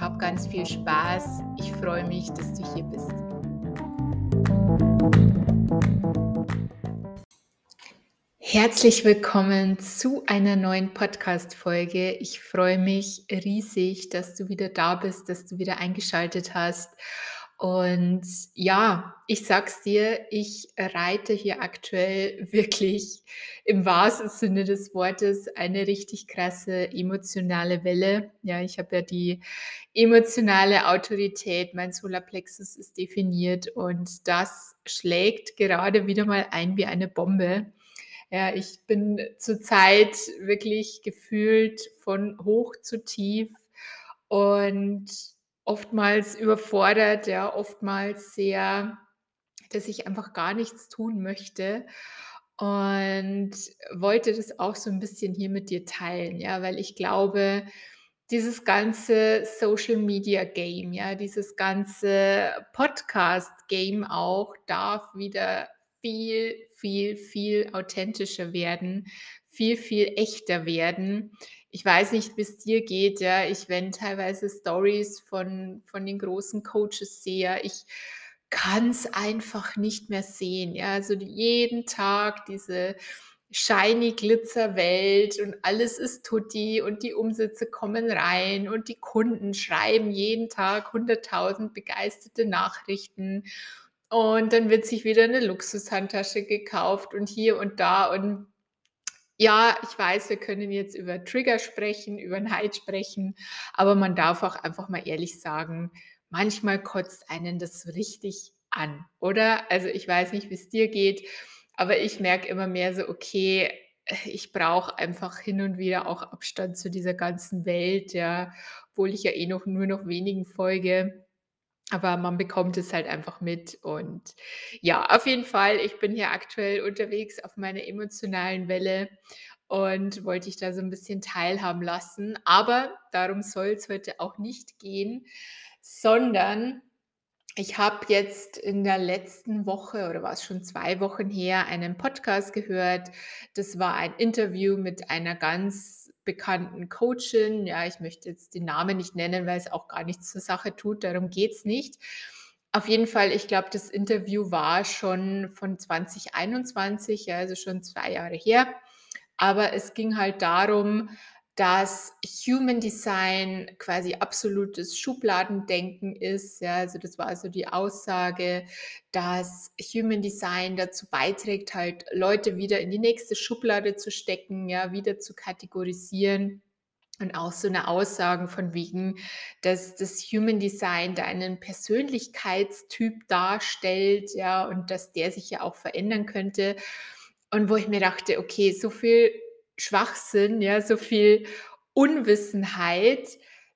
Hab ganz viel Spaß. Ich freue mich, dass du hier bist. Herzlich willkommen zu einer neuen Podcast-Folge. Ich freue mich riesig, dass du wieder da bist, dass du wieder eingeschaltet hast. Und ja, ich sag's dir, ich reite hier aktuell wirklich im wahrsten Sinne des Wortes eine richtig krasse emotionale Welle. Ja, ich habe ja die emotionale Autorität, mein Solarplexus ist definiert und das schlägt gerade wieder mal ein wie eine Bombe. Ja, ich bin zurzeit wirklich gefühlt von hoch zu tief und oftmals überfordert, ja, oftmals sehr, dass ich einfach gar nichts tun möchte und wollte das auch so ein bisschen hier mit dir teilen, ja, weil ich glaube, dieses ganze Social Media Game, ja, dieses ganze Podcast Game auch darf wieder viel, viel, viel authentischer werden, viel, viel echter werden. Ich weiß nicht, wie es dir geht, ja. Ich, wenn teilweise Stories von, von den großen Coaches sehe, ich kann es einfach nicht mehr sehen. Ja, also jeden Tag diese shiny Glitzerwelt und alles ist tutti und die Umsätze kommen rein und die Kunden schreiben jeden Tag 100.000 begeisterte Nachrichten und dann wird sich wieder eine Luxushandtasche gekauft und hier und da. Und ja, ich weiß, wir können jetzt über Trigger sprechen, über Neid sprechen, aber man darf auch einfach mal ehrlich sagen, manchmal kotzt einen das richtig an, oder? Also ich weiß nicht, wie es dir geht, aber ich merke immer mehr so, okay, ich brauche einfach hin und wieder auch Abstand zu dieser ganzen Welt, ja, obwohl ich ja eh noch nur noch wenigen folge. Aber man bekommt es halt einfach mit und ja, auf jeden Fall, ich bin hier aktuell unterwegs auf meiner emotionalen Welle und wollte dich da so ein bisschen teilhaben lassen. Aber darum soll es heute auch nicht gehen, sondern ich habe jetzt in der letzten Woche oder war es schon zwei Wochen her einen Podcast gehört. Das war ein Interview mit einer ganz bekannten Coachin. Ja, ich möchte jetzt den Namen nicht nennen, weil es auch gar nichts zur Sache tut. Darum geht es nicht. Auf jeden Fall, ich glaube, das Interview war schon von 2021, ja, also schon zwei Jahre her. Aber es ging halt darum, dass Human Design quasi absolutes Schubladendenken ist. Ja, also das war also die Aussage, dass Human Design dazu beiträgt, halt Leute wieder in die nächste Schublade zu stecken, ja, wieder zu kategorisieren. Und auch so eine Aussage von wegen, dass das Human Design deinen Persönlichkeitstyp darstellt, ja, und dass der sich ja auch verändern könnte. Und wo ich mir dachte, okay, so viel Schwachsinn, ja, so viel Unwissenheit,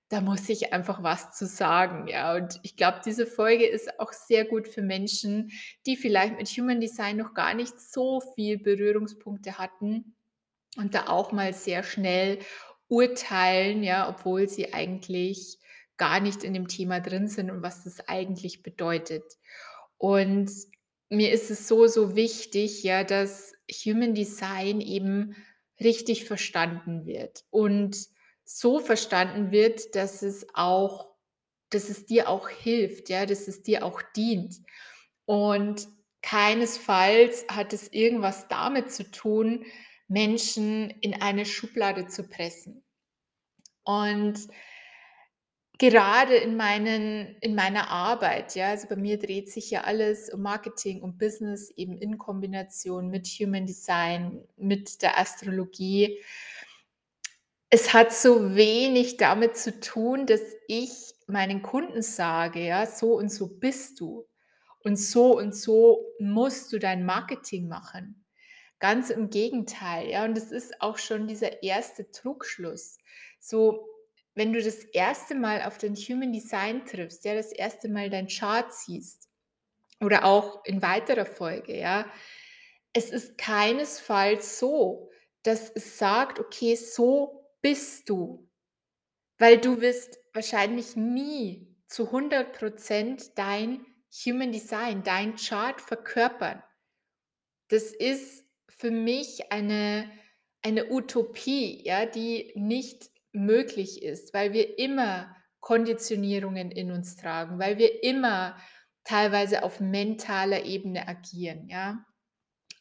da muss ich einfach was zu sagen, ja. Und ich glaube, diese Folge ist auch sehr gut für Menschen, die vielleicht mit Human Design noch gar nicht so viel Berührungspunkte hatten und da auch mal sehr schnell urteilen, ja, obwohl sie eigentlich gar nicht in dem Thema drin sind und was das eigentlich bedeutet. Und mir ist es so, so wichtig, ja, dass Human Design eben richtig verstanden wird und so verstanden wird, dass es auch dass es dir auch hilft, ja, dass es dir auch dient. Und keinesfalls hat es irgendwas damit zu tun, Menschen in eine Schublade zu pressen. Und Gerade in meinen in meiner Arbeit, ja, also bei mir dreht sich ja alles um Marketing und Business eben in Kombination mit Human Design, mit der Astrologie. Es hat so wenig damit zu tun, dass ich meinen Kunden sage, ja: „So und so bist du und so und so musst du dein Marketing machen.“ Ganz im Gegenteil, ja, und das ist auch schon dieser erste Trugschluss. So, wenn du das erste Mal auf dein Human Design triffst, ja, das erste Mal dein Chart siehst oder auch in weiterer Folge, ja, es ist keinesfalls so, dass es sagt: „Okay, so bist du“, weil du wirst wahrscheinlich nie zu 100% dein Human Design, dein Chart verkörpern. Das ist für mich eine eine Utopie, ja, die nicht möglich ist, weil wir immer Konditionierungen in uns tragen, weil wir immer teilweise auf mentaler Ebene agieren, ja?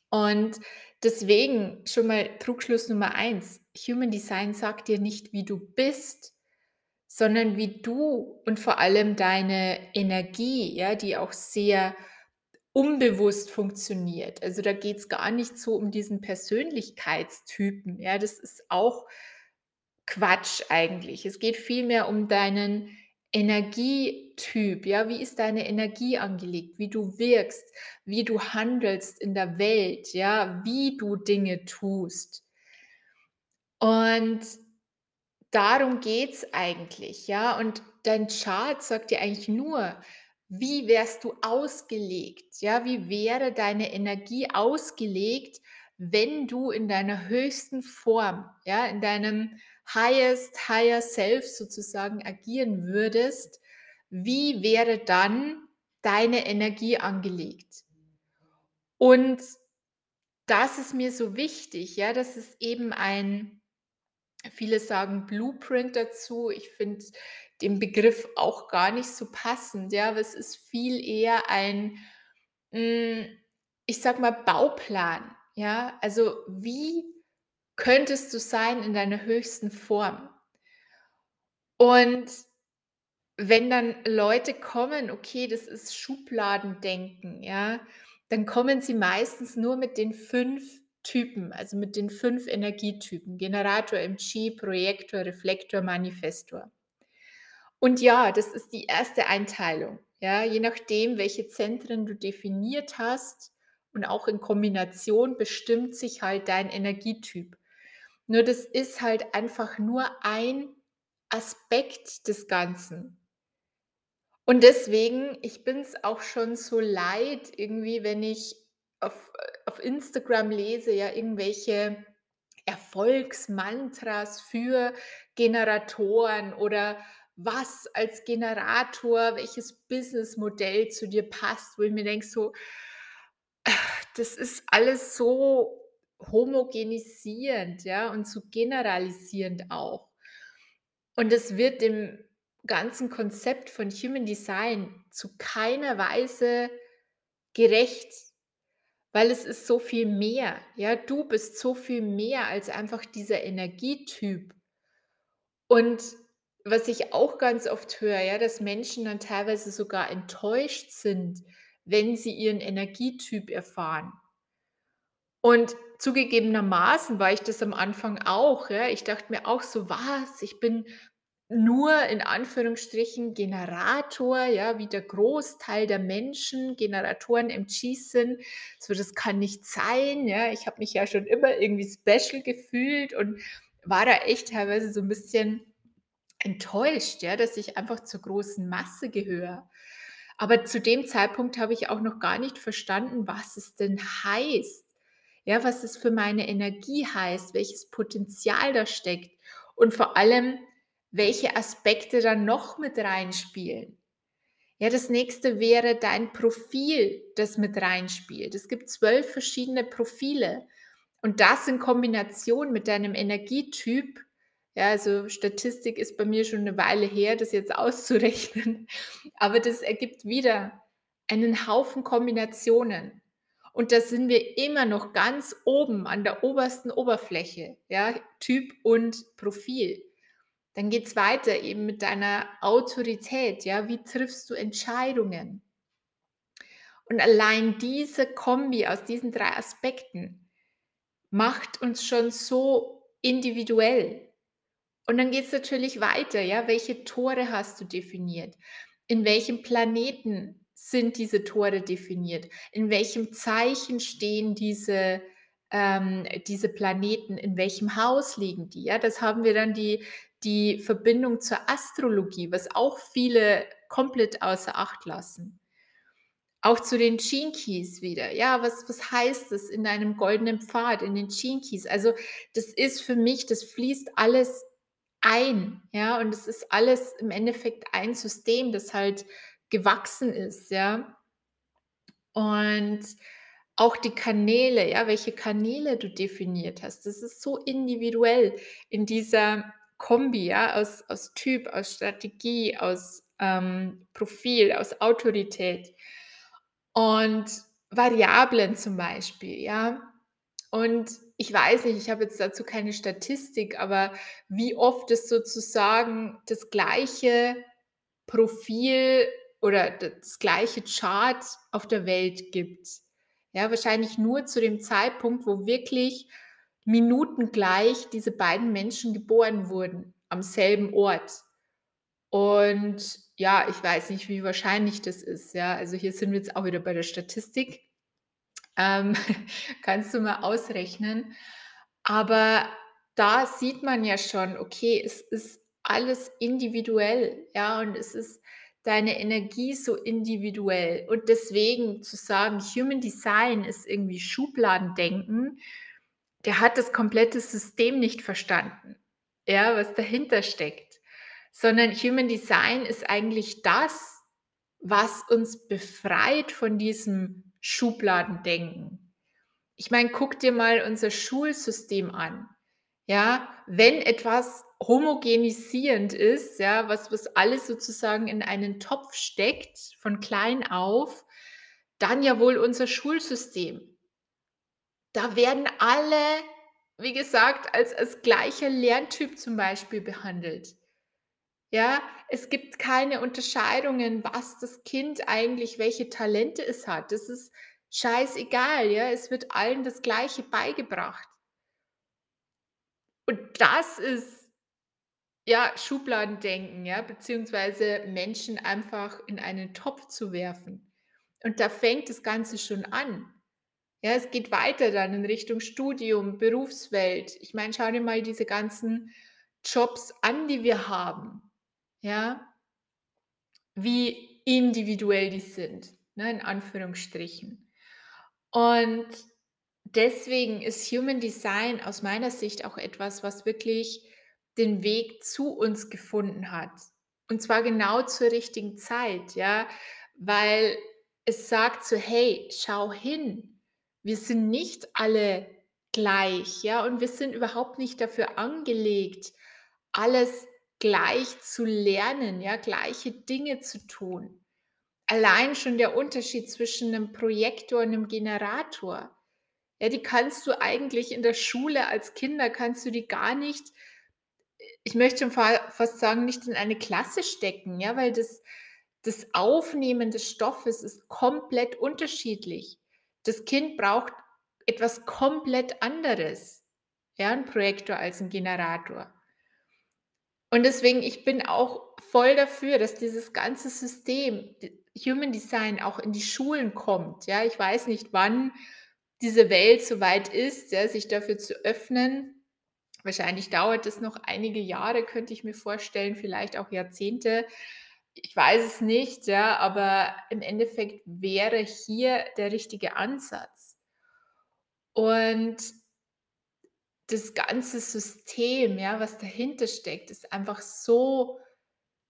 Und deswegen schon mal Trugschluss Nummer eins: Human Design sagt dir nicht, wie du bist, sondern wie du und vor allem deine Energie, ja, die auch sehr unbewusst funktioniert. Also, da geht's gar nicht so um diesen Persönlichkeitstypen, ja, das ist auch Quatsch eigentlich. Es geht vielmehr um deinen Energietyp, ja? Wie ist deine Energie angelegt? Wie du wirkst, wie du handelst in der Welt, ja? Wie du Dinge tust. Und darum geht's eigentlich, ja? Und dein Chart sagt dir eigentlich nur, wie wärst du ausgelegt, ja? Wie wäre deine Energie ausgelegt, wenn du in deiner höchsten Form, ja, in deinem highest higher self sozusagen agieren würdest, wie wäre dann deine Energie angelegt? Und das ist mir so wichtig, ja, das ist eben ein viele sagen Blueprint dazu. Ich finde den Begriff auch gar nicht so passend, ja, aber es ist viel eher ein, hm, ich sage mal, Bauplan, ja? Also, wie könntest du sein in deiner höchsten Form? Und wenn dann Leute kommen, okay, das ist Schubladendenken, ja, dann kommen sie meistens nur mit den 5 Typen, also mit den 5 Energietypen: Generator, MG, Projektor, Reflektor, Manifestor. Und ja, das ist die erste Einteilung, ja? Je nachdem, welche Zentren du definiert hast und auch in Kombination bestimmt sich halt dein Energietyp. Nur das ist halt einfach nur ein Aspekt des Ganzen. Und deswegen, ich bin es auch schon so leid irgendwie, wenn ich auf auf Instagram lese, ja, irgendwelche Erfolgsmantras für Generatoren oder was als Generator welches Businessmodell zu dir passt, wo ich mir denke so: „Das ist alles so homogenisierend, ja, und so generalisierend auch.“ Und das wird dem ganzen Konzept von Human Design zu keiner Weise gerecht, weil es ist so viel mehr, ja? Du bist so viel mehr als einfach dieser Energietyp. Und was ich auch ganz oft höre, ja, dass Menschen dann teilweise sogar enttäuscht sind, wenn sie ihren Energietyp erfahren. Und zugegebenermaßen war ich das am Anfang auch, ja. Ich dachte mir auch so: „Was? Ich bin nur in Anführungsstrichen Generator, ja, wie der Großteil der Menschen Generatoren MGs sind. So, das kann nicht sein, ja. Ich habe mich ja schon immer irgendwie special gefühlt und war da echt teilweise so 'n bisschen enttäuscht, ja, dass ich einfach zur großen Masse gehöre. Aber zu dem Zeitpunkt habe ich auch noch gar nicht verstanden, was es denn heißt, ja, was es für meine Energie heißt, welches Potenzial da steckt und vor allem, welche Aspekte da noch mit reinspielen. Ja, das Nächste wäre dein Profil, das mit reinspielt. Es gibt 12 verschiedene Profile und das in Kombination mit deinem Energietyp ja, also Statistik ist bei mir schon 'ne Weile her, das jetzt auszurechnen, aber das ergibt wieder einen Haufen Kombinationen. Und da sind wir immer noch ganz oben an der obersten Oberfläche, ja, Typ und Profil. Dann geht es weiter eben mit deiner Autorität, ja? Wie triffst du Entscheidungen? Und allein diese Kombi aus diesen drei Aspekten macht uns schon so individuell. Und dann geht es natürlich weiter, ja? Welche Tore hast du definiert? In welchem Planeten sind diese Tore definiert? In welchem Zeichen stehen diese, ähm, diese Planeten? In welchem Haus liegen die? Ja, das haben wir dann die, die Verbindung zur Astrologie, was auch viele komplett außer Acht lassen. Auch zu den Keys wieder. Ja, was, was heißt das in einem goldenen Pfad, in den Keys? Also, das ist für mich, das fließt alles ein, ja, und es ist alles im Endeffekt ein System, das halt gewachsen ist, ja. Und auch die Kanäle, ja, welche Kanäle du definiert hast, das ist so individuell in dieser Kombi, ja, aus, aus Typ, aus Strategie, aus ähm, Profil, aus Autorität und Variablen zum Beispiel, ja. Und ich weiß nicht, ich habe jetzt dazu keine Statistik, aber wie oft es sozusagen das gleiche Profil oder das gleiche Chart auf der Welt gibt. Ja, wahrscheinlich nur zu dem Zeitpunkt, wo wirklich minutengleich diese beiden Menschen geboren wurden, am selben Ort. Und ja, ich weiß nicht, wie wahrscheinlich das ist. Ja, also hier sind wir jetzt auch wieder bei der Statistik. Ähm, kannst du mal ausrechnen. Aber da sieht man ja schon, okay, es ist alles individuell, ja, und es ist deine Energie so individuell. Und deswegen zu sagen, Human Design ist irgendwie Schubladendenken, der hat das komplette System nicht verstanden, ja, was dahinter steckt. Sondern Human Design ist eigentlich das, was uns befreit von diesem Schubladendenken. Ich meine, guck dir mal unser Schulsystem an. Ja, wenn etwas homogenisierend ist, ja, was, was alles sozusagen in einen Topf steckt, von klein auf, dann ja wohl unser Schulsystem. Da werden alle, wie gesagt, als, als gleicher Lerntyp zum Beispiel behandelt. Ja, es gibt keine Unterscheidungen, was das Kind eigentlich welche Talente es hat. Das ist scheißegal, ja? Es wird allen das Gleiche beigebracht. Und das ist, ja, Schubladendenken, ja, beziehungsweise Menschen einfach in einen Topf zu werfen. Und da fängt das Ganze schon an. Ja, es geht weiter dann in Richtung Studium, Berufswelt. Ich meine, schau dir mal diese ganzen Jobs an, die wir haben. Ja, wie individuell die sind, ne, in Anführungsstrichen. Und deswegen ist Human Design aus meiner Sicht auch etwas, was wirklich den Weg zu uns gefunden hat. Und zwar genau zur richtigen Zeit, ja, weil es sagt so, hey, schau hin, wir sind nicht alle gleich, ja, und wir sind überhaupt nicht dafür angelegt, alles gleich zu lernen, ja, gleiche Dinge zu tun. Allein schon der Unterschied zwischen einem Projektor und einem Generator. Ja, die kannst du eigentlich in der Schule als Kinder kannst du die gar nicht, ich möchte schon fast sagen, nicht in eine Klasse stecken, ja, weil das, das Aufnehmen des Stoffes ist komplett unterschiedlich. Das Kind braucht etwas komplett anderes, ja, ein Projektor als ein Generator. Und deswegen, ich bin auch voll dafür, dass dieses ganze System, Human Design, auch in die Schulen kommt. Ja, ich weiß nicht, wann diese Welt so weit ist, ja, sich dafür zu öffnen. Wahrscheinlich dauert es noch einige Jahre, könnte ich mir vorstellen, vielleicht auch Jahrzehnte. Ich weiß es nicht, ja, aber im Endeffekt wäre hier der richtige Ansatz. Und das ganze System, ja, was dahinter steckt, ist einfach so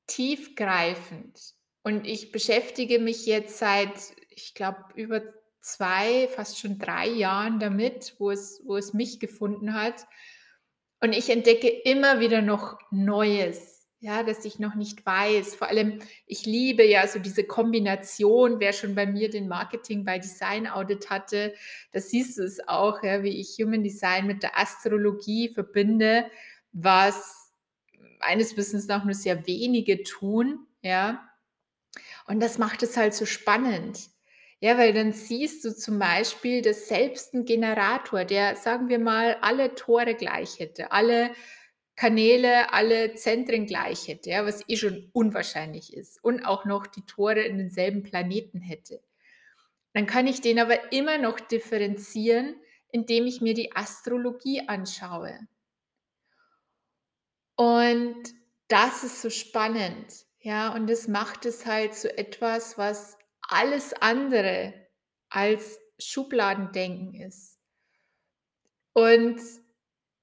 tiefgreifend. Und ich beschäftige mich jetzt seit, ich glaube, über zwei, fast schon drei Jahren damit, wo es, wo es mich gefunden hat. Und ich entdecke immer wieder noch Neues ja, dass ich noch nicht weiß. Vor allem, ich liebe ja so diese Kombination, wer schon bei mir den Marketing bei Design Audit hatte, da siehst du es auch, ja, wie ich Human Design mit der Astrologie verbinde, was meines Wissens nach nur sehr wenige tun, ja. Und das macht es halt so spannend. Ja, weil dann siehst du zum Beispiel, dass selbst ein Generator, der, sagen wir mal, alle Tore gleich hätte, alle Kanäle, alle Zentren gleich hätte, ja, was eh schon unwahrscheinlich ist und auch noch die Tore in denselben Planeten hätte. Dann kann ich den aber immer noch differenzieren, indem ich mir die Astrologie anschaue. Und das ist so spannend, ja, und das macht es halt so etwas, was alles andere als Schubladendenken ist. Und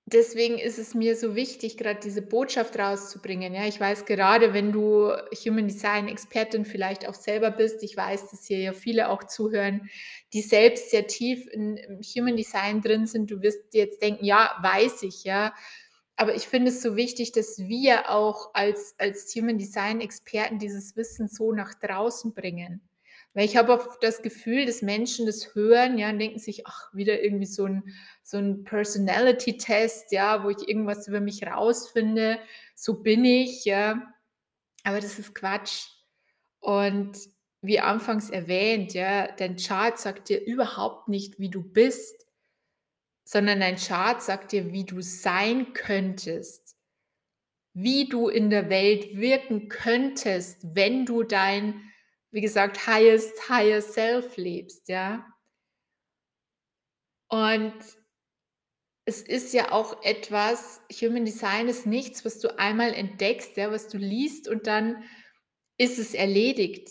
deswegen ist es mir so wichtig, gerade diese Botschaft rauszubringen. Ja, ich weiß gerade, wenn du Human Design Expertin vielleicht auch selber bist, ich weiß, dass hier ja viele auch zuhören, die selbst sehr tief in, Human Design drin sind. Du wirst jetzt denken, ja, weiß ich, ja. Aber ich finde es so wichtig, dass wir auch als, als Human Design Experten dieses Wissen so nach draußen bringen. Weil ich habe auch das Gefühl, dass Menschen das hören, ja, und denken sich, ach, wieder irgendwie so ein, so ein Personality-Test, ja, wo ich irgendwas über mich rausfinde, so bin ich, ja. Aber das ist Quatsch. Und wie anfangs erwähnt, ja, dein Chart sagt dir überhaupt nicht, wie du bist, sondern dein Chart sagt dir, wie du sein könntest, wie du in der Welt wirken könntest, wenn du dein wie gesagt, highest, higher self lebst, ja. Und es ist ja auch etwas, Human Design ist nichts, was du einmal entdeckst, ja, was du liest und dann ist es erledigt.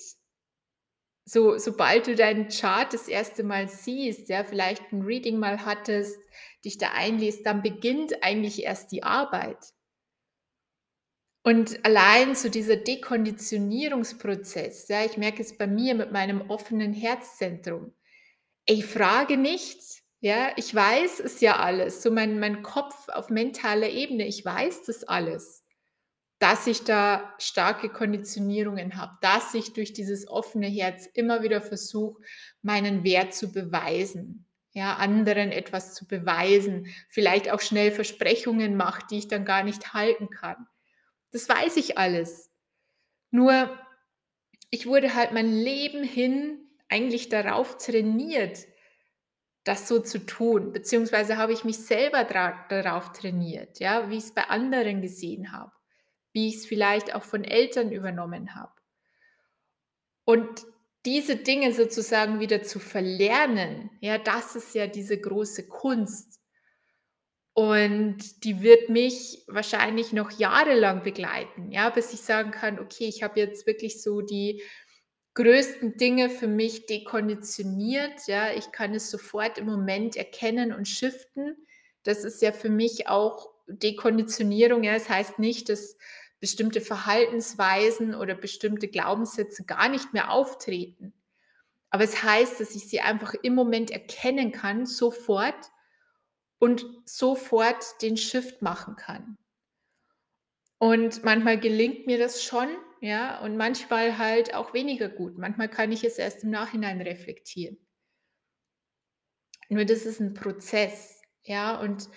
So, sobald du deinen Chart das erste Mal siehst, ja, vielleicht ein Reading mal hattest, dich da einliest, dann beginnt eigentlich erst die Arbeit. Und allein so dieser Dekonditionierungsprozess, ja, ich merke es bei mir mit meinem offenen Herzzentrum. Ich frage nichts, ja, ich weiß es ja alles, so mein, mein Kopf auf mentaler Ebene, ich weiß das alles, dass ich da starke Konditionierungen habe, dass ich durch dieses offene Herz immer wieder versuche, meinen Wert zu beweisen, ja, anderen etwas zu beweisen, vielleicht auch schnell Versprechungen mache, die ich dann gar nicht halten kann. Das weiß ich alles. Nur, ich wurde halt mein Leben hin eigentlich darauf trainiert, das so zu tun, beziehungsweise habe ich mich selber darauf trainiert, ja, wie ich es bei anderen gesehen habe, wie ich es vielleicht auch von Eltern übernommen habe. Und diese Dinge sozusagen wieder zu verlernen, ja, das ist ja diese große Kunst. Und die wird mich wahrscheinlich noch jahrelang begleiten, ja, bis ich sagen kann, okay, ich habe jetzt wirklich so die größten Dinge für mich dekonditioniert, ja. Ich kann es sofort im Moment erkennen und shiften. Das ist ja für mich auch Dekonditionierung, ja. Das heißt nicht, dass bestimmte Verhaltensweisen oder bestimmte Glaubenssätze gar nicht mehr auftreten. Aber es heißt, dass ich sie einfach im Moment erkennen kann, sofort und sofort den Shift machen kann. Und manchmal gelingt mir das schon, ja, und manchmal halt auch weniger gut. Manchmal kann ich es erst im Nachhinein reflektieren. Nur das ist ein Prozess, ja, und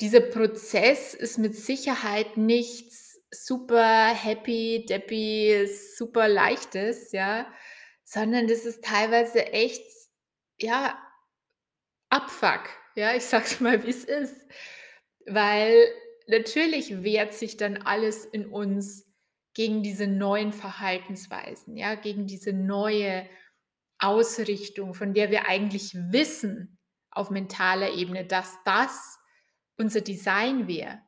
dieser Prozess ist mit Sicherheit nichts super happy, deppy, super leichtes, ja, sondern das ist teilweise echt, ja, Abfuck, ja, ich sag's mal, wie es ist. Weil natürlich wehrt sich dann alles in uns gegen diese neuen Verhaltensweisen, ja, gegen diese neue Ausrichtung, von der wir eigentlich wissen auf mentaler Ebene, dass das unser Design wäre.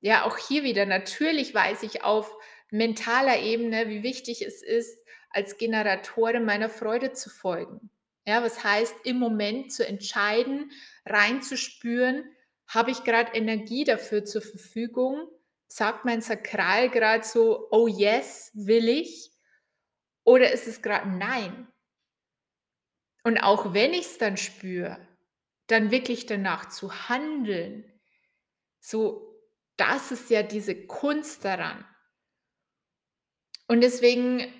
Ja, auch hier wieder, natürlich weiß ich auf mentaler Ebene, wie wichtig es ist, als Generatorin meiner Freude zu folgen. Ja, was heißt im Moment zu entscheiden, reinzuspüren, habe ich gerade Energie dafür zur Verfügung? Sagt mein Sakral gerade so, oh yes, will ich? Oder ist es gerade nein? Und auch wenn ich es dann spüre, dann wirklich danach zu handeln, so, das ist ja diese Kunst daran. Und deswegen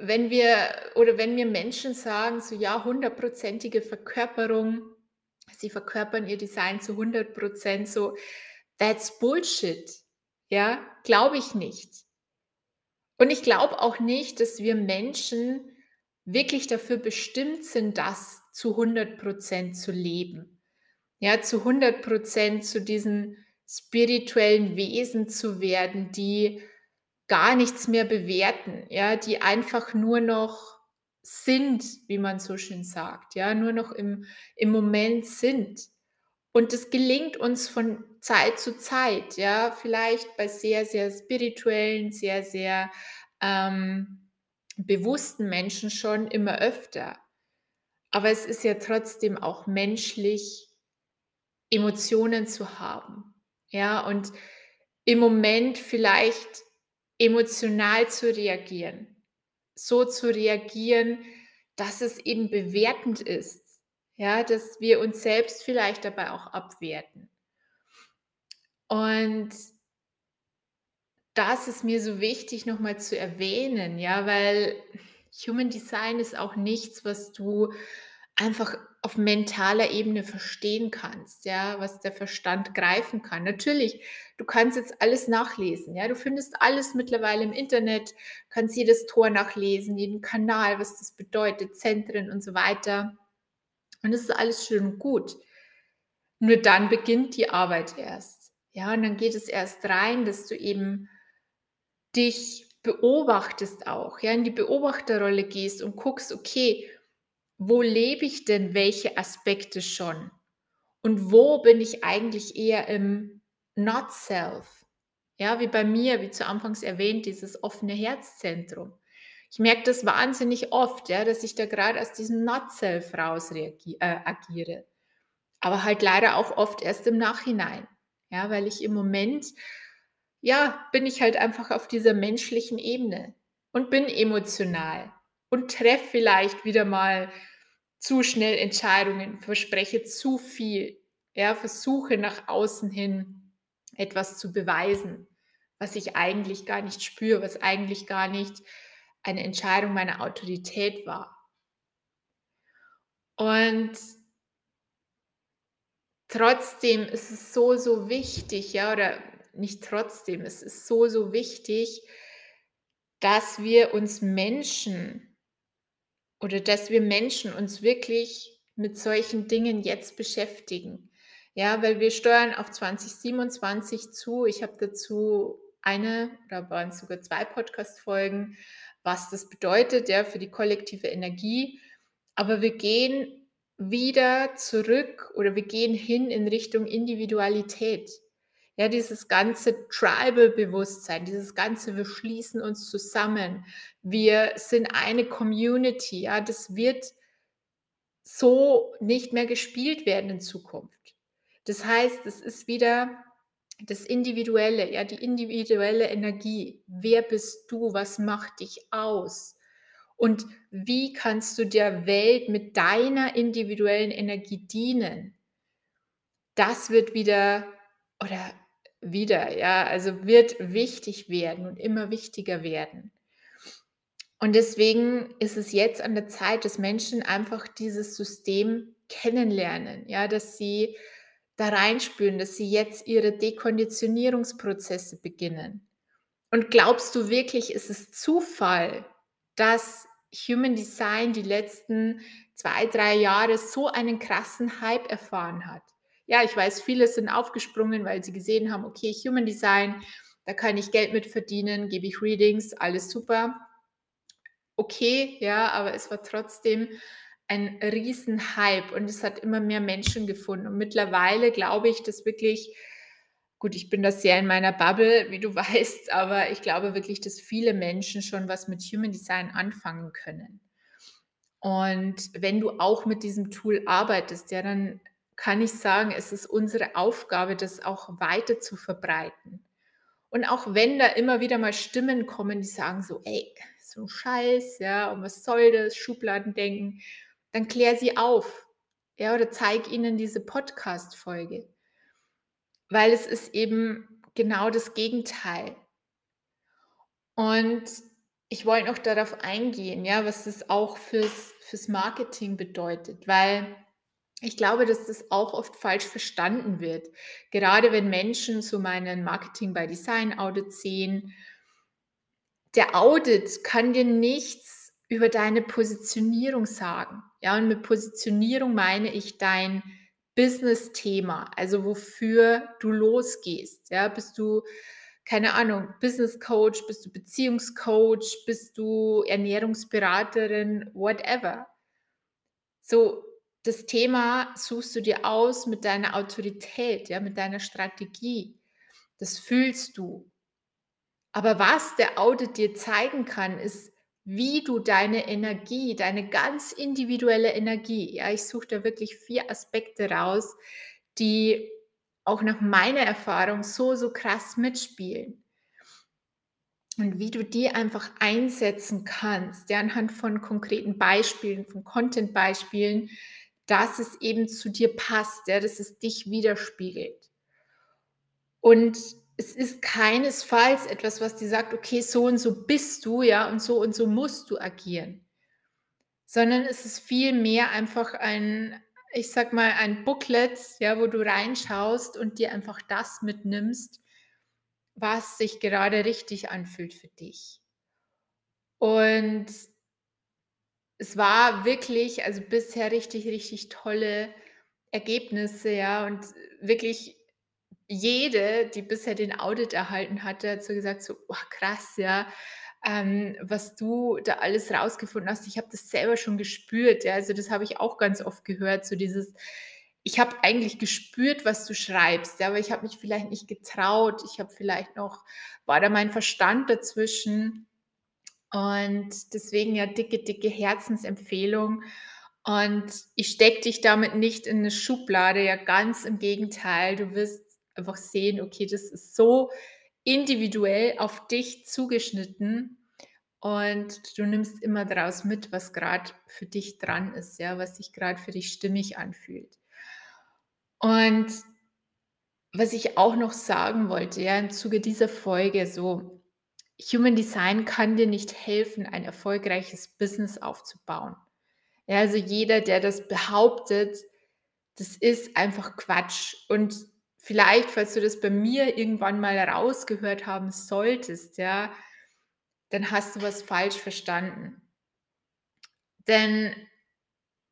wenn wir oder wenn mir Menschen sagen, so ja, hundertprozentige Verkörperung, sie verkörpern ihr Design zu 100 Prozent, so that's Bullshit. Ja, glaube ich nicht. Und ich glaube auch nicht, dass wir Menschen wirklich dafür bestimmt sind, das zu 100% zu leben. Ja, zu 100% zu diesen spirituellen Wesen zu werden, die gar nichts mehr bewerten, ja, die einfach nur noch sind, wie man so schön sagt, ja, nur noch im, im Moment sind. Und es gelingt uns von Zeit zu Zeit, ja, vielleicht bei sehr, sehr spirituellen, sehr, sehr ähm, bewussten Menschen schon immer öfter. Aber es ist ja trotzdem auch menschlich, Emotionen zu haben. Ja, und im Moment vielleicht emotional zu reagieren. So zu reagieren, dass es eben bewertend ist. Ja, dass wir uns selbst vielleicht dabei auch abwerten. Und das ist mir so wichtig nochmal zu erwähnen, ja, weil Human Design ist auch nichts, was du einfach auf mentaler Ebene verstehen kannst, ja, was der Verstand greifen kann. Natürlich, du kannst jetzt alles nachlesen, ja, du findest alles mittlerweile im Internet, kannst jedes Tor nachlesen, jeden Kanal, was das bedeutet, Zentren und so weiter. Und das ist alles schön und gut. Nur dann beginnt die Arbeit erst. Ja, und dann geht es erst rein, dass du eben dich beobachtest auch, ja, in die Beobachterrolle gehst und guckst, okay, wo lebe ich denn welche Aspekte schon? Und wo bin ich eigentlich eher im Not Self? Ja, wie bei mir, wie zu Anfangs erwähnt, dieses offene Herzzentrum. Ich merke das wahnsinnig oft, ja, dass ich da gerade aus diesem Not Self raus äh, agiere. Aber halt leider auch oft erst im Nachhinein. Ja, weil ich im Moment, ja, bin ich halt einfach auf dieser menschlichen Ebene und bin emotional und treffe vielleicht wieder mal zu schnell Entscheidungen, verspreche zu viel, ja, versuche nach außen hin etwas zu beweisen, was ich eigentlich gar nicht spüre, was eigentlich gar nicht eine Entscheidung meiner Autorität war. Und trotzdem ist es so, so wichtig, ja, oder nicht trotzdem, es ist so, so wichtig, dass wir uns Menschen oder dass wir Menschen uns wirklich mit solchen Dingen jetzt beschäftigen. Ja, weil wir steuern auf 2027 zu. Ich habe dazu eine oder waren sogar zwei Podcast-Folgen, was das bedeutet, ja, für die kollektive Energie. Aber wir gehen wieder zurück oder wir gehen hin in Richtung Individualität. Ja, dieses ganze Tribal-Bewusstsein, dieses ganze, wir schließen uns zusammen, wir sind eine Community, ja, das wird so nicht mehr gespielt werden in Zukunft. Das heißt, es ist wieder das Individuelle, ja, die individuelle Energie. Wer bist du? Was macht dich aus? Und wie kannst du der Welt mit deiner individuellen Energie dienen? Das wird wieder oder wieder, ja, also wird wichtig werden und immer wichtiger werden. Und deswegen ist es jetzt an der Zeit, dass Menschen einfach dieses System kennenlernen, ja, dass sie da reinspüren, dass sie jetzt ihre Dekonditionierungsprozesse beginnen. Und glaubst du wirklich, ist es Zufall, dass Human Design die letzten zwei, drei Jahre so einen krassen Hype erfahren hat? Ja, ich weiß, viele sind aufgesprungen, weil sie gesehen haben, okay, Human Design, da kann ich Geld mit verdienen, gebe ich Readings, alles super. Okay, ja, aber es war trotzdem ein riesen Hype und es hat immer mehr Menschen gefunden. Und mittlerweile glaube ich, dass wirklich, gut, ich bin da sehr in meiner Bubble, wie du weißt, aber ich glaube wirklich, dass viele Menschen schon was mit Human Design anfangen können. Und wenn du auch mit diesem Tool arbeitest, ja, dann kann ich sagen, es ist unsere Aufgabe, das auch weiter zu verbreiten. Und auch wenn da immer wieder mal Stimmen kommen, die sagen so, ey, so ein Scheiß, ja, und was soll das, Schubladen denken, dann klär sie auf, ja, oder zeig ihnen diese Podcast-Folge. Weil es ist eben genau das Gegenteil. Und ich wollte noch darauf eingehen, ja, was das auch fürs, fürs Marketing bedeutet, weil Ich glaube, dass das auch oft falsch verstanden wird. Gerade wenn Menschen so meinen Marketing by Design Audit sehen. Der Audit kann dir nichts über deine Positionierung sagen. Ja, und mit Positionierung meine ich dein Business-Thema, also wofür du losgehst. Ja, bist du, keine Ahnung, Business Coach, bist du Beziehungscoach, bist du Ernährungsberaterin, whatever. So, das Thema suchst du dir aus mit deiner Autorität, ja, mit deiner Strategie. Das fühlst du. Aber was der Audit dir zeigen kann, ist, wie du deine Energie, deine ganz individuelle Energie, ja, ich suche da wirklich vier Aspekte raus, die auch nach meiner Erfahrung so, so krass mitspielen. Und wie du die einfach einsetzen kannst, ja, anhand von konkreten Beispielen, von Content-Beispielen, dass es eben zu dir passt, ja, dass es dich widerspiegelt. Und es ist keinesfalls etwas, was dir sagt, okay, so und so bist du, ja, und so und so musst du agieren. Sondern es ist vielmehr einfach ein, ich sag mal, ein Booklet, ja, wo du reinschaust und dir einfach das mitnimmst, was sich gerade richtig anfühlt für dich. Und es war wirklich, also bisher richtig, richtig tolle Ergebnisse, ja, und wirklich jede, die bisher den Audit erhalten hatte, hat so gesagt, so, oh, krass, ja, ähm, was du da alles rausgefunden hast. Ich habe das selber schon gespürt, ja, also das habe ich auch ganz oft gehört, so dieses, ich habe eigentlich gespürt, was du schreibst, ja, aber ich habe mich vielleicht nicht getraut, ich habe vielleicht noch, war da mein Verstand dazwischen und deswegen ja dicke, dicke Herzensempfehlung. Und ich stecke dich damit nicht in eine Schublade, ja ganz im Gegenteil. Du wirst einfach sehen, okay, das ist so individuell auf dich zugeschnitten und du nimmst immer daraus mit, was gerade für dich dran ist, ja, was sich gerade für dich stimmig anfühlt. Und was ich auch noch sagen wollte, ja, im Zuge dieser Folge, so Human Design kann dir nicht helfen, ein erfolgreiches Business aufzubauen. Ja, also jeder, der das behauptet, das ist einfach Quatsch. Und vielleicht, falls du das bei mir irgendwann mal rausgehört haben solltest, ja, dann hast du was falsch verstanden. Denn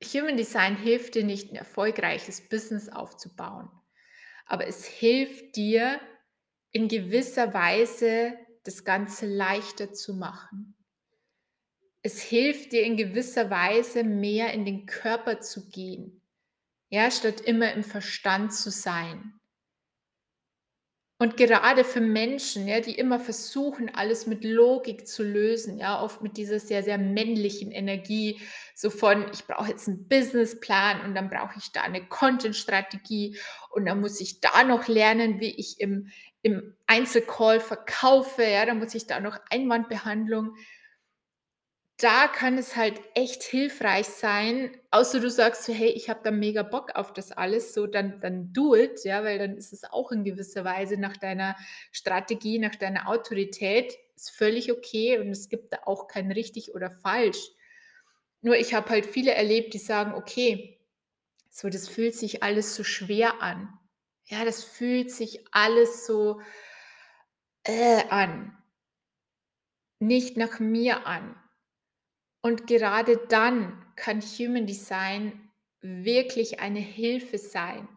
Human Design hilft dir nicht, ein erfolgreiches Business aufzubauen, aber es hilft dir in gewisser Weise das Ganze leichter zu machen. Es hilft dir in gewisser Weise mehr in den Körper zu gehen, ja, statt immer im Verstand zu sein. Und gerade für Menschen, ja, die immer versuchen, alles mit Logik zu lösen, ja, oft mit dieser sehr, sehr männlichen Energie, so von, ich brauche jetzt einen Businessplan und dann brauche ich da eine Content-Strategie und dann muss ich da noch lernen, wie ich im, im Einzelcall verkaufe, ja, dann muss ich da noch Einwandbehandlung da kann es halt echt hilfreich sein, außer du sagst so: „Hey, ich habe da mega Bock auf das alles“, so dann dann do it, ja, weil dann ist es auch in gewisser Weise nach deiner Strategie, nach deiner Autorität. Ist völlig okay und es gibt da auch kein richtig oder falsch. Nur ich habe halt viele erlebt, die sagen: „Okay, so das fühlt sich alles so schwer an. Ja, das fühlt sich alles so, äh, an. Nicht nach mir an.“ und gerade dann kann Human Design wirklich eine Hilfe sein.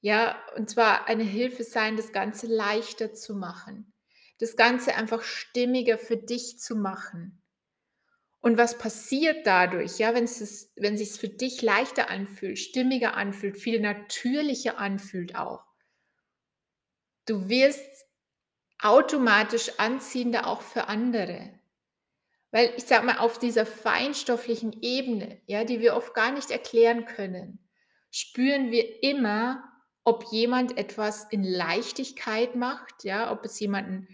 Ja, und zwar eine Hilfe sein, das Ganze leichter zu machen. Das Ganze einfach stimmiger für dich zu machen. Und was passiert dadurch, ja, wenn es wenn sich's für dich leichter anfühlt, stimmiger anfühlt, viel natürlicher anfühlt auch. Du wirst automatisch anziehender auch für andere. Weil ich sage mal, auf dieser feinstofflichen Ebene, ja, die wir oft gar nicht erklären können, spüren wir immer, ob jemand etwas in Leichtigkeit macht, ja, ob es jemanden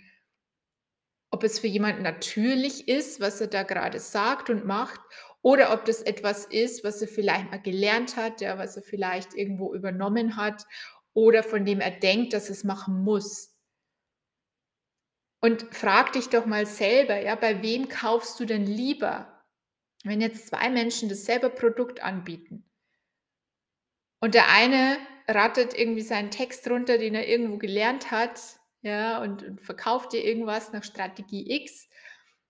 ob es für jemanden natürlich ist, was er da gerade sagt und macht, oder ob das etwas ist, was er vielleicht mal gelernt hat, ja, was er vielleicht irgendwo übernommen hat oder von dem er denkt, dass es machen muss. Und frag dich doch mal selber, ja, bei wem kaufst du denn lieber? Wenn jetzt zwei Menschen dasselbe Produkt anbieten Und der eine rattert irgendwie seinen Text runter, den er irgendwo gelernt hat, ja, und, und verkauft dir irgendwas nach Strategie X.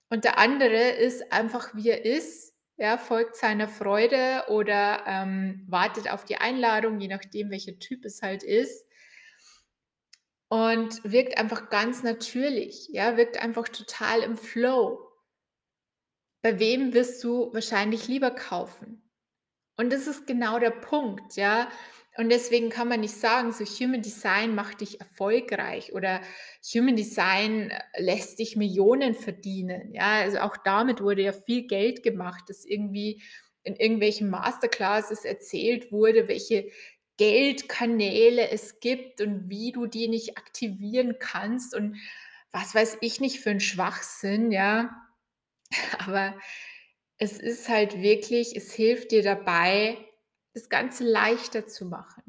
Und der andere ist einfach, wie er ist, ja, folgt seiner Freude oder ähm, wartet auf die Einladung, je nachdem, welcher Typ es halt ist. Und wirkt einfach ganz natürlich, ja, wirkt einfach total im Flow. Bei wem wirst du wahrscheinlich lieber kaufen? Und das ist genau der Punkt, ja. Und deswegen kann man nicht sagen, so Human Design macht dich erfolgreich oder Human Design äh, lässt dich Millionen verdienen. Ja, also auch damit wurde ja viel Geld gemacht, dass irgendwie in irgendwelchen Masterclasses erzählt wurde, welche Geldkanäle es gibt und wie du die nicht aktivieren kannst und was weiß ich nicht für ein Schwachsinn, ja. Aber es ist halt wirklich es hilft dir dabei, das Ganze leichter zu machen.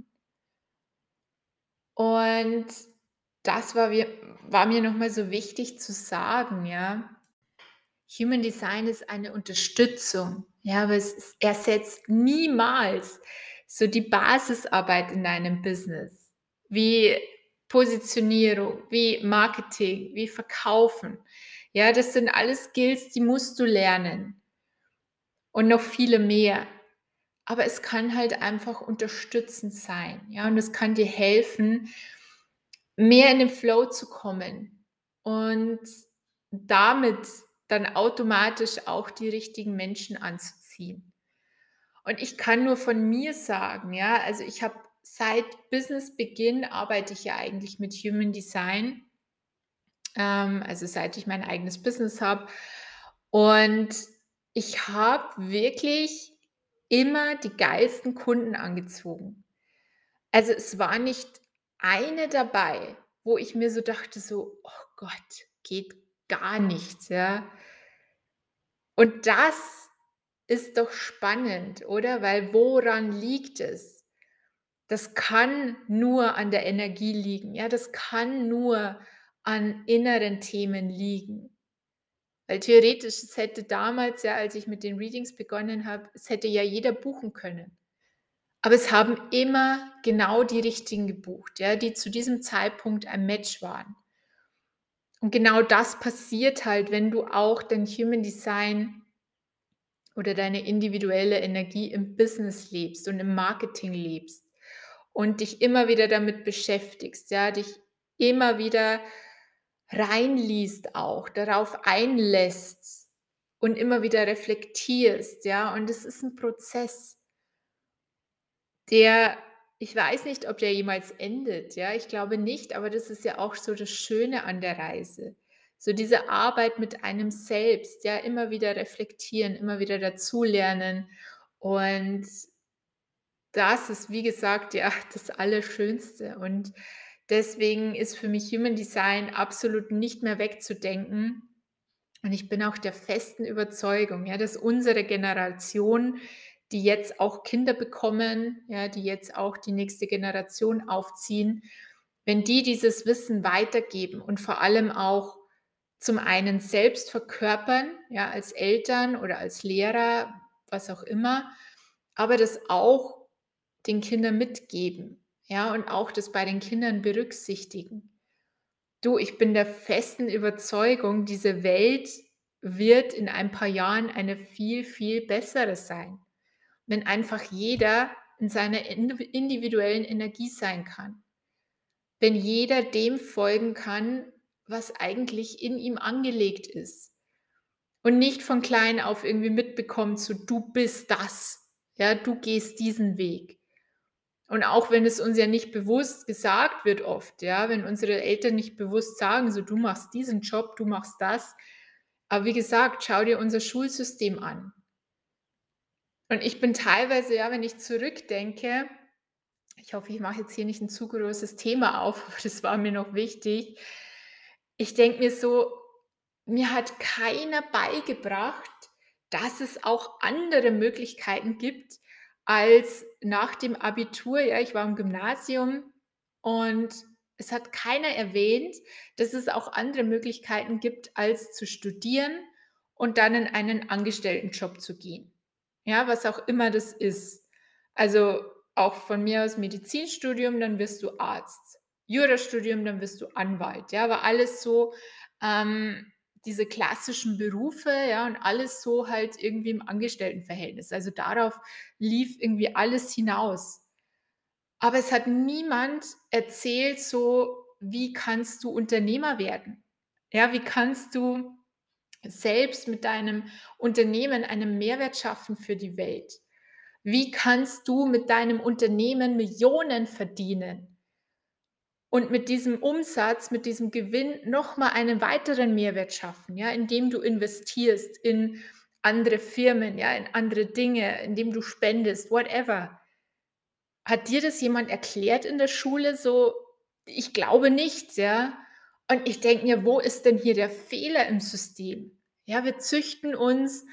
Und das war mir war mir noch mal so wichtig zu sagen, ja. Human Design ist eine Unterstützung, ja, aber es es ersetzt niemals so die Basisarbeit in deinem Business, wie Positionierung, wie Marketing, wie Verkaufen. Ja, das sind alles Skills, die musst du lernen und noch viele mehr. Aber es kann halt einfach unterstützend sein, ja, und es kann dir helfen, mehr in den Flow zu kommen und damit dann automatisch auch die richtigen Menschen anzuziehen. Und ich kann nur von mir sagen, ja, also ich habe seit Businessbeginn arbeite ich ja eigentlich mit Human Design, ähm, also seit ich mein eigenes Business habe. Und ich habe wirklich immer die geilsten Kunden angezogen. Also es war nicht eine dabei, wo ich mir so dachte, so, oh Gott, geht gar nichts, ja. Und das ist doch spannend, oder? Weil woran liegt es? Das kann nur an der Energie liegen, ja, das kann nur an inneren Themen liegen. Weil theoretisch, es hätte damals ja, als ich mit den Readings begonnen habe, es hätte ja jeder buchen können. Aber es haben immer genau die Richtigen gebucht, ja, die zu diesem Zeitpunkt ein Match waren. Und genau das passiert halt, wenn du auch dein Human Design oder deine individuelle Energie im Business lebst und im Marketing lebst und dich immer wieder damit beschäftigst, ja, dich immer wieder reinliest auch, darauf einlässt und immer wieder reflektierst, ja, und es ist ein Prozess, der ich weiß nicht, ob der jemals endet, ja, ich glaube nicht, aber das ist ja auch so das Schöne an der Reise. So diese Arbeit mit einem selbst, ja, immer wieder reflektieren, immer wieder dazulernen. Und das ist, wie gesagt, ja, das Allerschönste. Und Deswegen ist für mich Human Design absolut nicht mehr wegzudenken. Und ich bin auch der festen Überzeugung, ja, dass unsere Generation, die jetzt auch Kinder bekommen, ja, die jetzt auch die nächste Generation aufziehen, wenn die dieses Wissen weitergeben und vor allem auch zum einen selbst verkörpern, ja, als Eltern oder als Lehrer, was auch immer, aber das auch den Kindern mitgeben. Ja, und auch das bei den Kindern berücksichtigen. Du, ich bin der festen Überzeugung, diese Welt wird in ein paar Jahren eine viel, viel bessere sein. Wenn einfach jeder in seiner individuellen Energie sein kann. Wenn jeder dem folgen kann, was eigentlich in ihm angelegt ist. Und nicht von klein auf irgendwie mitbekommt, so du bist das. Ja, du gehst diesen Weg. Und auch wenn es uns ja nicht bewusst gesagt wird oft, ja, wenn unsere Eltern nicht bewusst sagen, so du machst diesen Job, du machst das. Aber wie gesagt, schau dir unser Schulsystem an. Und ich bin teilweise, ja, wenn ich zurückdenke, ich hoffe, ich mache jetzt hier nicht ein zu großes Thema auf, aber das war mir noch wichtig. Ich denke mir so, mir hat keiner beigebracht, dass es auch andere Möglichkeiten gibt, als nach dem Abitur, ja, ich war im Gymnasium und es hat keiner erwähnt, dass es auch andere Möglichkeiten gibt, als zu studieren und dann in einen Angestelltenjob zu gehen. Ja, was auch immer das ist. Also auch von mir aus Medizinstudium, dann wirst du Arzt. Jurastudium, dann wirst du Anwalt. Ja, war alles so ähm, diese klassischen Berufe, ja, und alles so halt irgendwie im Angestelltenverhältnis. Also darauf lief irgendwie alles hinaus. Aber es hat niemand erzählt, so wie kannst du Unternehmer werden? Ja, wie kannst du selbst mit deinem Unternehmen einen Mehrwert schaffen für die Welt? Wie kannst du mit deinem Unternehmen Millionen verdienen? Und mit diesem Umsatz, mit diesem Gewinn noch mal einen weiteren Mehrwert schaffen, ja, indem du investierst in andere Firmen, ja, in andere Dinge, indem du spendest, whatever. Hat dir das jemand erklärt in der Schule so? Ich glaube nicht, ja. Und ich denke mir, wo ist denn hier der Fehler im System? Ja, wir züchten uns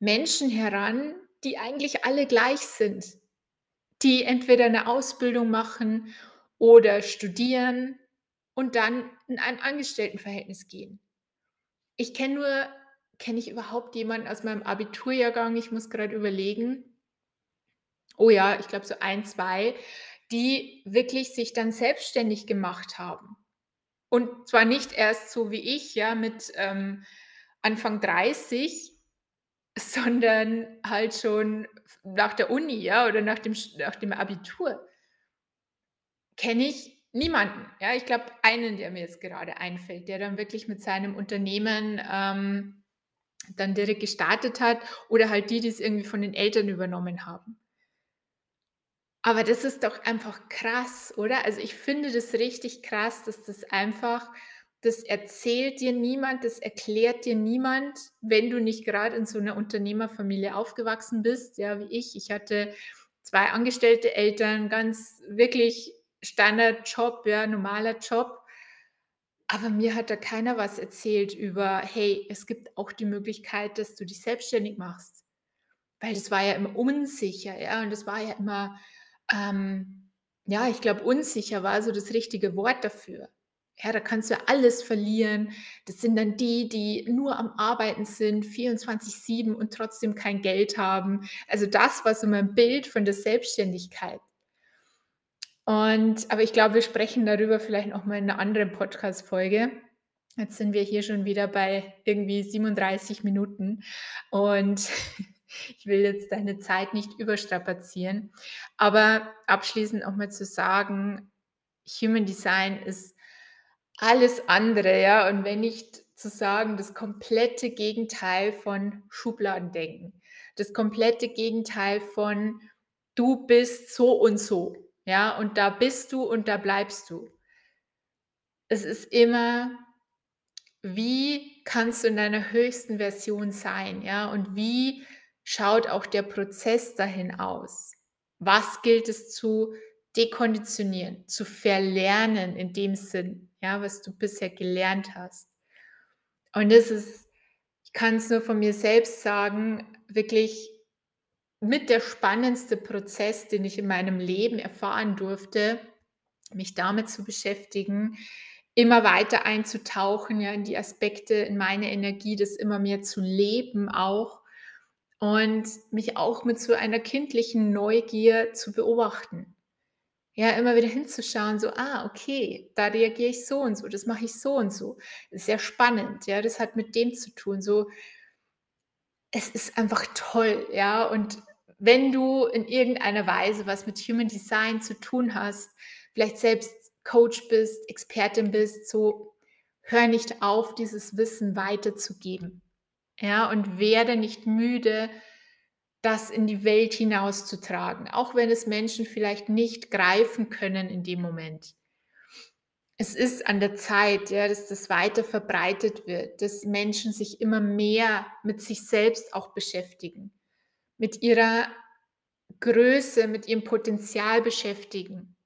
Menschen heran, die eigentlich alle gleich sind, die entweder eine Ausbildung machen oder studieren und dann in ein Angestelltenverhältnis gehen. Ich kenne nur kenne ich überhaupt jemanden aus meinem Abiturjahrgang? Ich muss gerade überlegen. Oh ja, ich glaube so ein, 2, die wirklich sich dann selbstständig gemacht haben. Und zwar nicht erst so wie ich, ja, mit, ähm, Anfang 30, sondern halt schon nach der Uni, ja, oder nach dem nach dem Abitur. Kenne ich niemanden. Ja, ich glaube, einen, der mir jetzt gerade einfällt, der dann wirklich mit seinem Unternehmen, ähm, dann direkt gestartet hat oder halt die, die es irgendwie von den Eltern übernommen haben. Aber das ist doch einfach krass, oder? Also, ich finde das richtig krass, dass das einfach das erzählt dir niemand, das erklärt dir niemand, wenn du nicht gerade in so einer Unternehmerfamilie aufgewachsen bist, ja, wie ich. Ich hatte 2 angestellte Eltern, ganz wirklich Standardjob, ja, normaler Job. Aber mir hat da keiner was erzählt über: „Hey, es gibt auch die Möglichkeit, dass du dich selbstständig machst.“ Weil das war ja immer unsicher, ja, und das war ja immer ähm, ja, ich glaube, unsicher war so das richtige Wort dafür. Ja, da kannst du alles verlieren. Das sind dann die, die nur am Arbeiten sind, 24/7 und trotzdem kein Geld haben. Also das war so mein Bild von der Selbstständigkeit. Und aber ich glaube, wir sprechen darüber vielleicht noch mal in 'ner anderen Podcast-Folge. Jetzt sind wir hier schon wieder bei irgendwie 37 Minuten und ich will jetzt deine Zeit nicht überstrapazieren. Aber abschließend auch mal zu sagen, Human Design ist alles andere, ja, und wenn nicht zu sagen, das komplette Gegenteil von Schubladendenken. Das komplette Gegenteil von du bist so und so, ja, und da bist du und da bleibst du. Es ist immer wie kannst du in deiner höchsten Version sein, ja? Und wie schaut auch der Prozess dahin aus? Was gilt es zu dekonditionieren, zu verlernen in dem Sinn, ja, was du bisher gelernt hast? Und das ist, ich kann es nur von mir selbst sagen, wirklich mit der spannendste Prozess, den ich in meinem Leben erfahren durfte, mich damit zu beschäftigen, immer weiter einzutauchen, ja, in die Aspekte, in meine Energie, das immer mehr zu leben auch und mich auch mit so einer kindlichen Neugier zu beobachten. Ja, immer wieder hinzuschauen, so, ah, okay, da reagiere ich so und so, das mache ich so und so. Das ist sehr spannend, ja, das hat mit dem zu tun. So, es ist einfach toll, ja. Und wenn du in irgendeiner Weise was mit Human Design zu tun hast, vielleicht selbst Coach bist, Expertin bist, so hör nicht auf, dieses Wissen weiterzugeben. Ja, und werde nicht müde, das in die Welt hinauszutragen, auch wenn es Menschen vielleicht nicht greifen können in dem Moment. Es ist an der Zeit, ja, dass das weiter verbreitet wird, dass Menschen sich immer mehr mit sich selbst auch beschäftigen, mit ihrer Größe, mit ihrem Potenzial beschäftigen.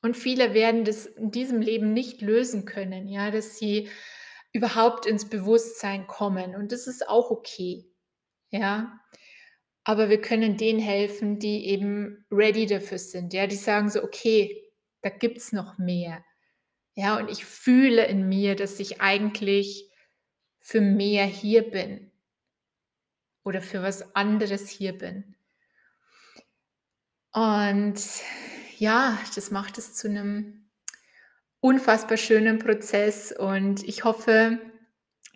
Und viele werden das in diesem Leben nicht lösen können, ja, dass sie überhaupt ins Bewusstsein kommen. Und das ist auch okay. Ja. Aber wir können denen helfen, die eben ready dafür sind. Ja, die sagen so, okay, da gibt es noch mehr. Ja, und ich fühle in mir, dass ich eigentlich für mehr hier bin oder für was anderes hier bin. Und ja, das macht es zu einem unfassbar schönen Prozess und ich hoffe,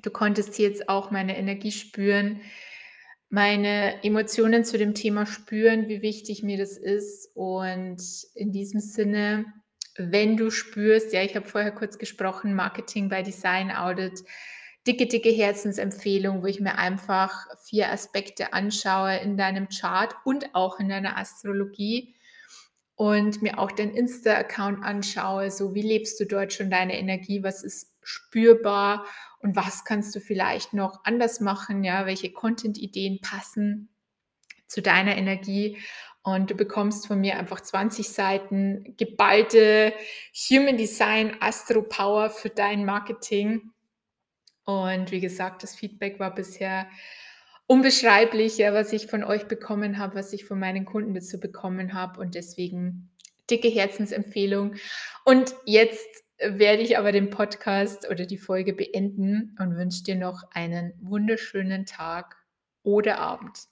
du konntest jetzt auch meine Energie spüren, meine Emotionen zu dem Thema spüren, wie wichtig mir das ist. Und in diesem Sinne, wenn du spürst, ja, ich habe vorher kurz gesprochen, Marketing by Design Audit, dicke, dicke Herzensempfehlung, wo ich mir einfach vier Aspekte anschaue in deinem Chart und auch in deiner Astrologie und mir auch deinen Insta-Account anschaue, so wie lebst du dort schon deine Energie, was ist spürbar? Und was kannst du vielleicht noch anders machen, ja, welche Content-Ideen passen zu deiner Energie und du bekommst von mir einfach 20 Seiten geballte Human Design Astro Power für dein Marketing. Und wie gesagt, das Feedback war bisher unbeschreiblich, ja, was ich von euch bekommen habe, was ich von meinen Kunden dazu bekommen habe. Und deswegen dicke Herzensempfehlung. Und jetzt werde ich aber den Podcast oder die Folge beenden und wünsche dir noch einen wunderschönen Tag oder Abend.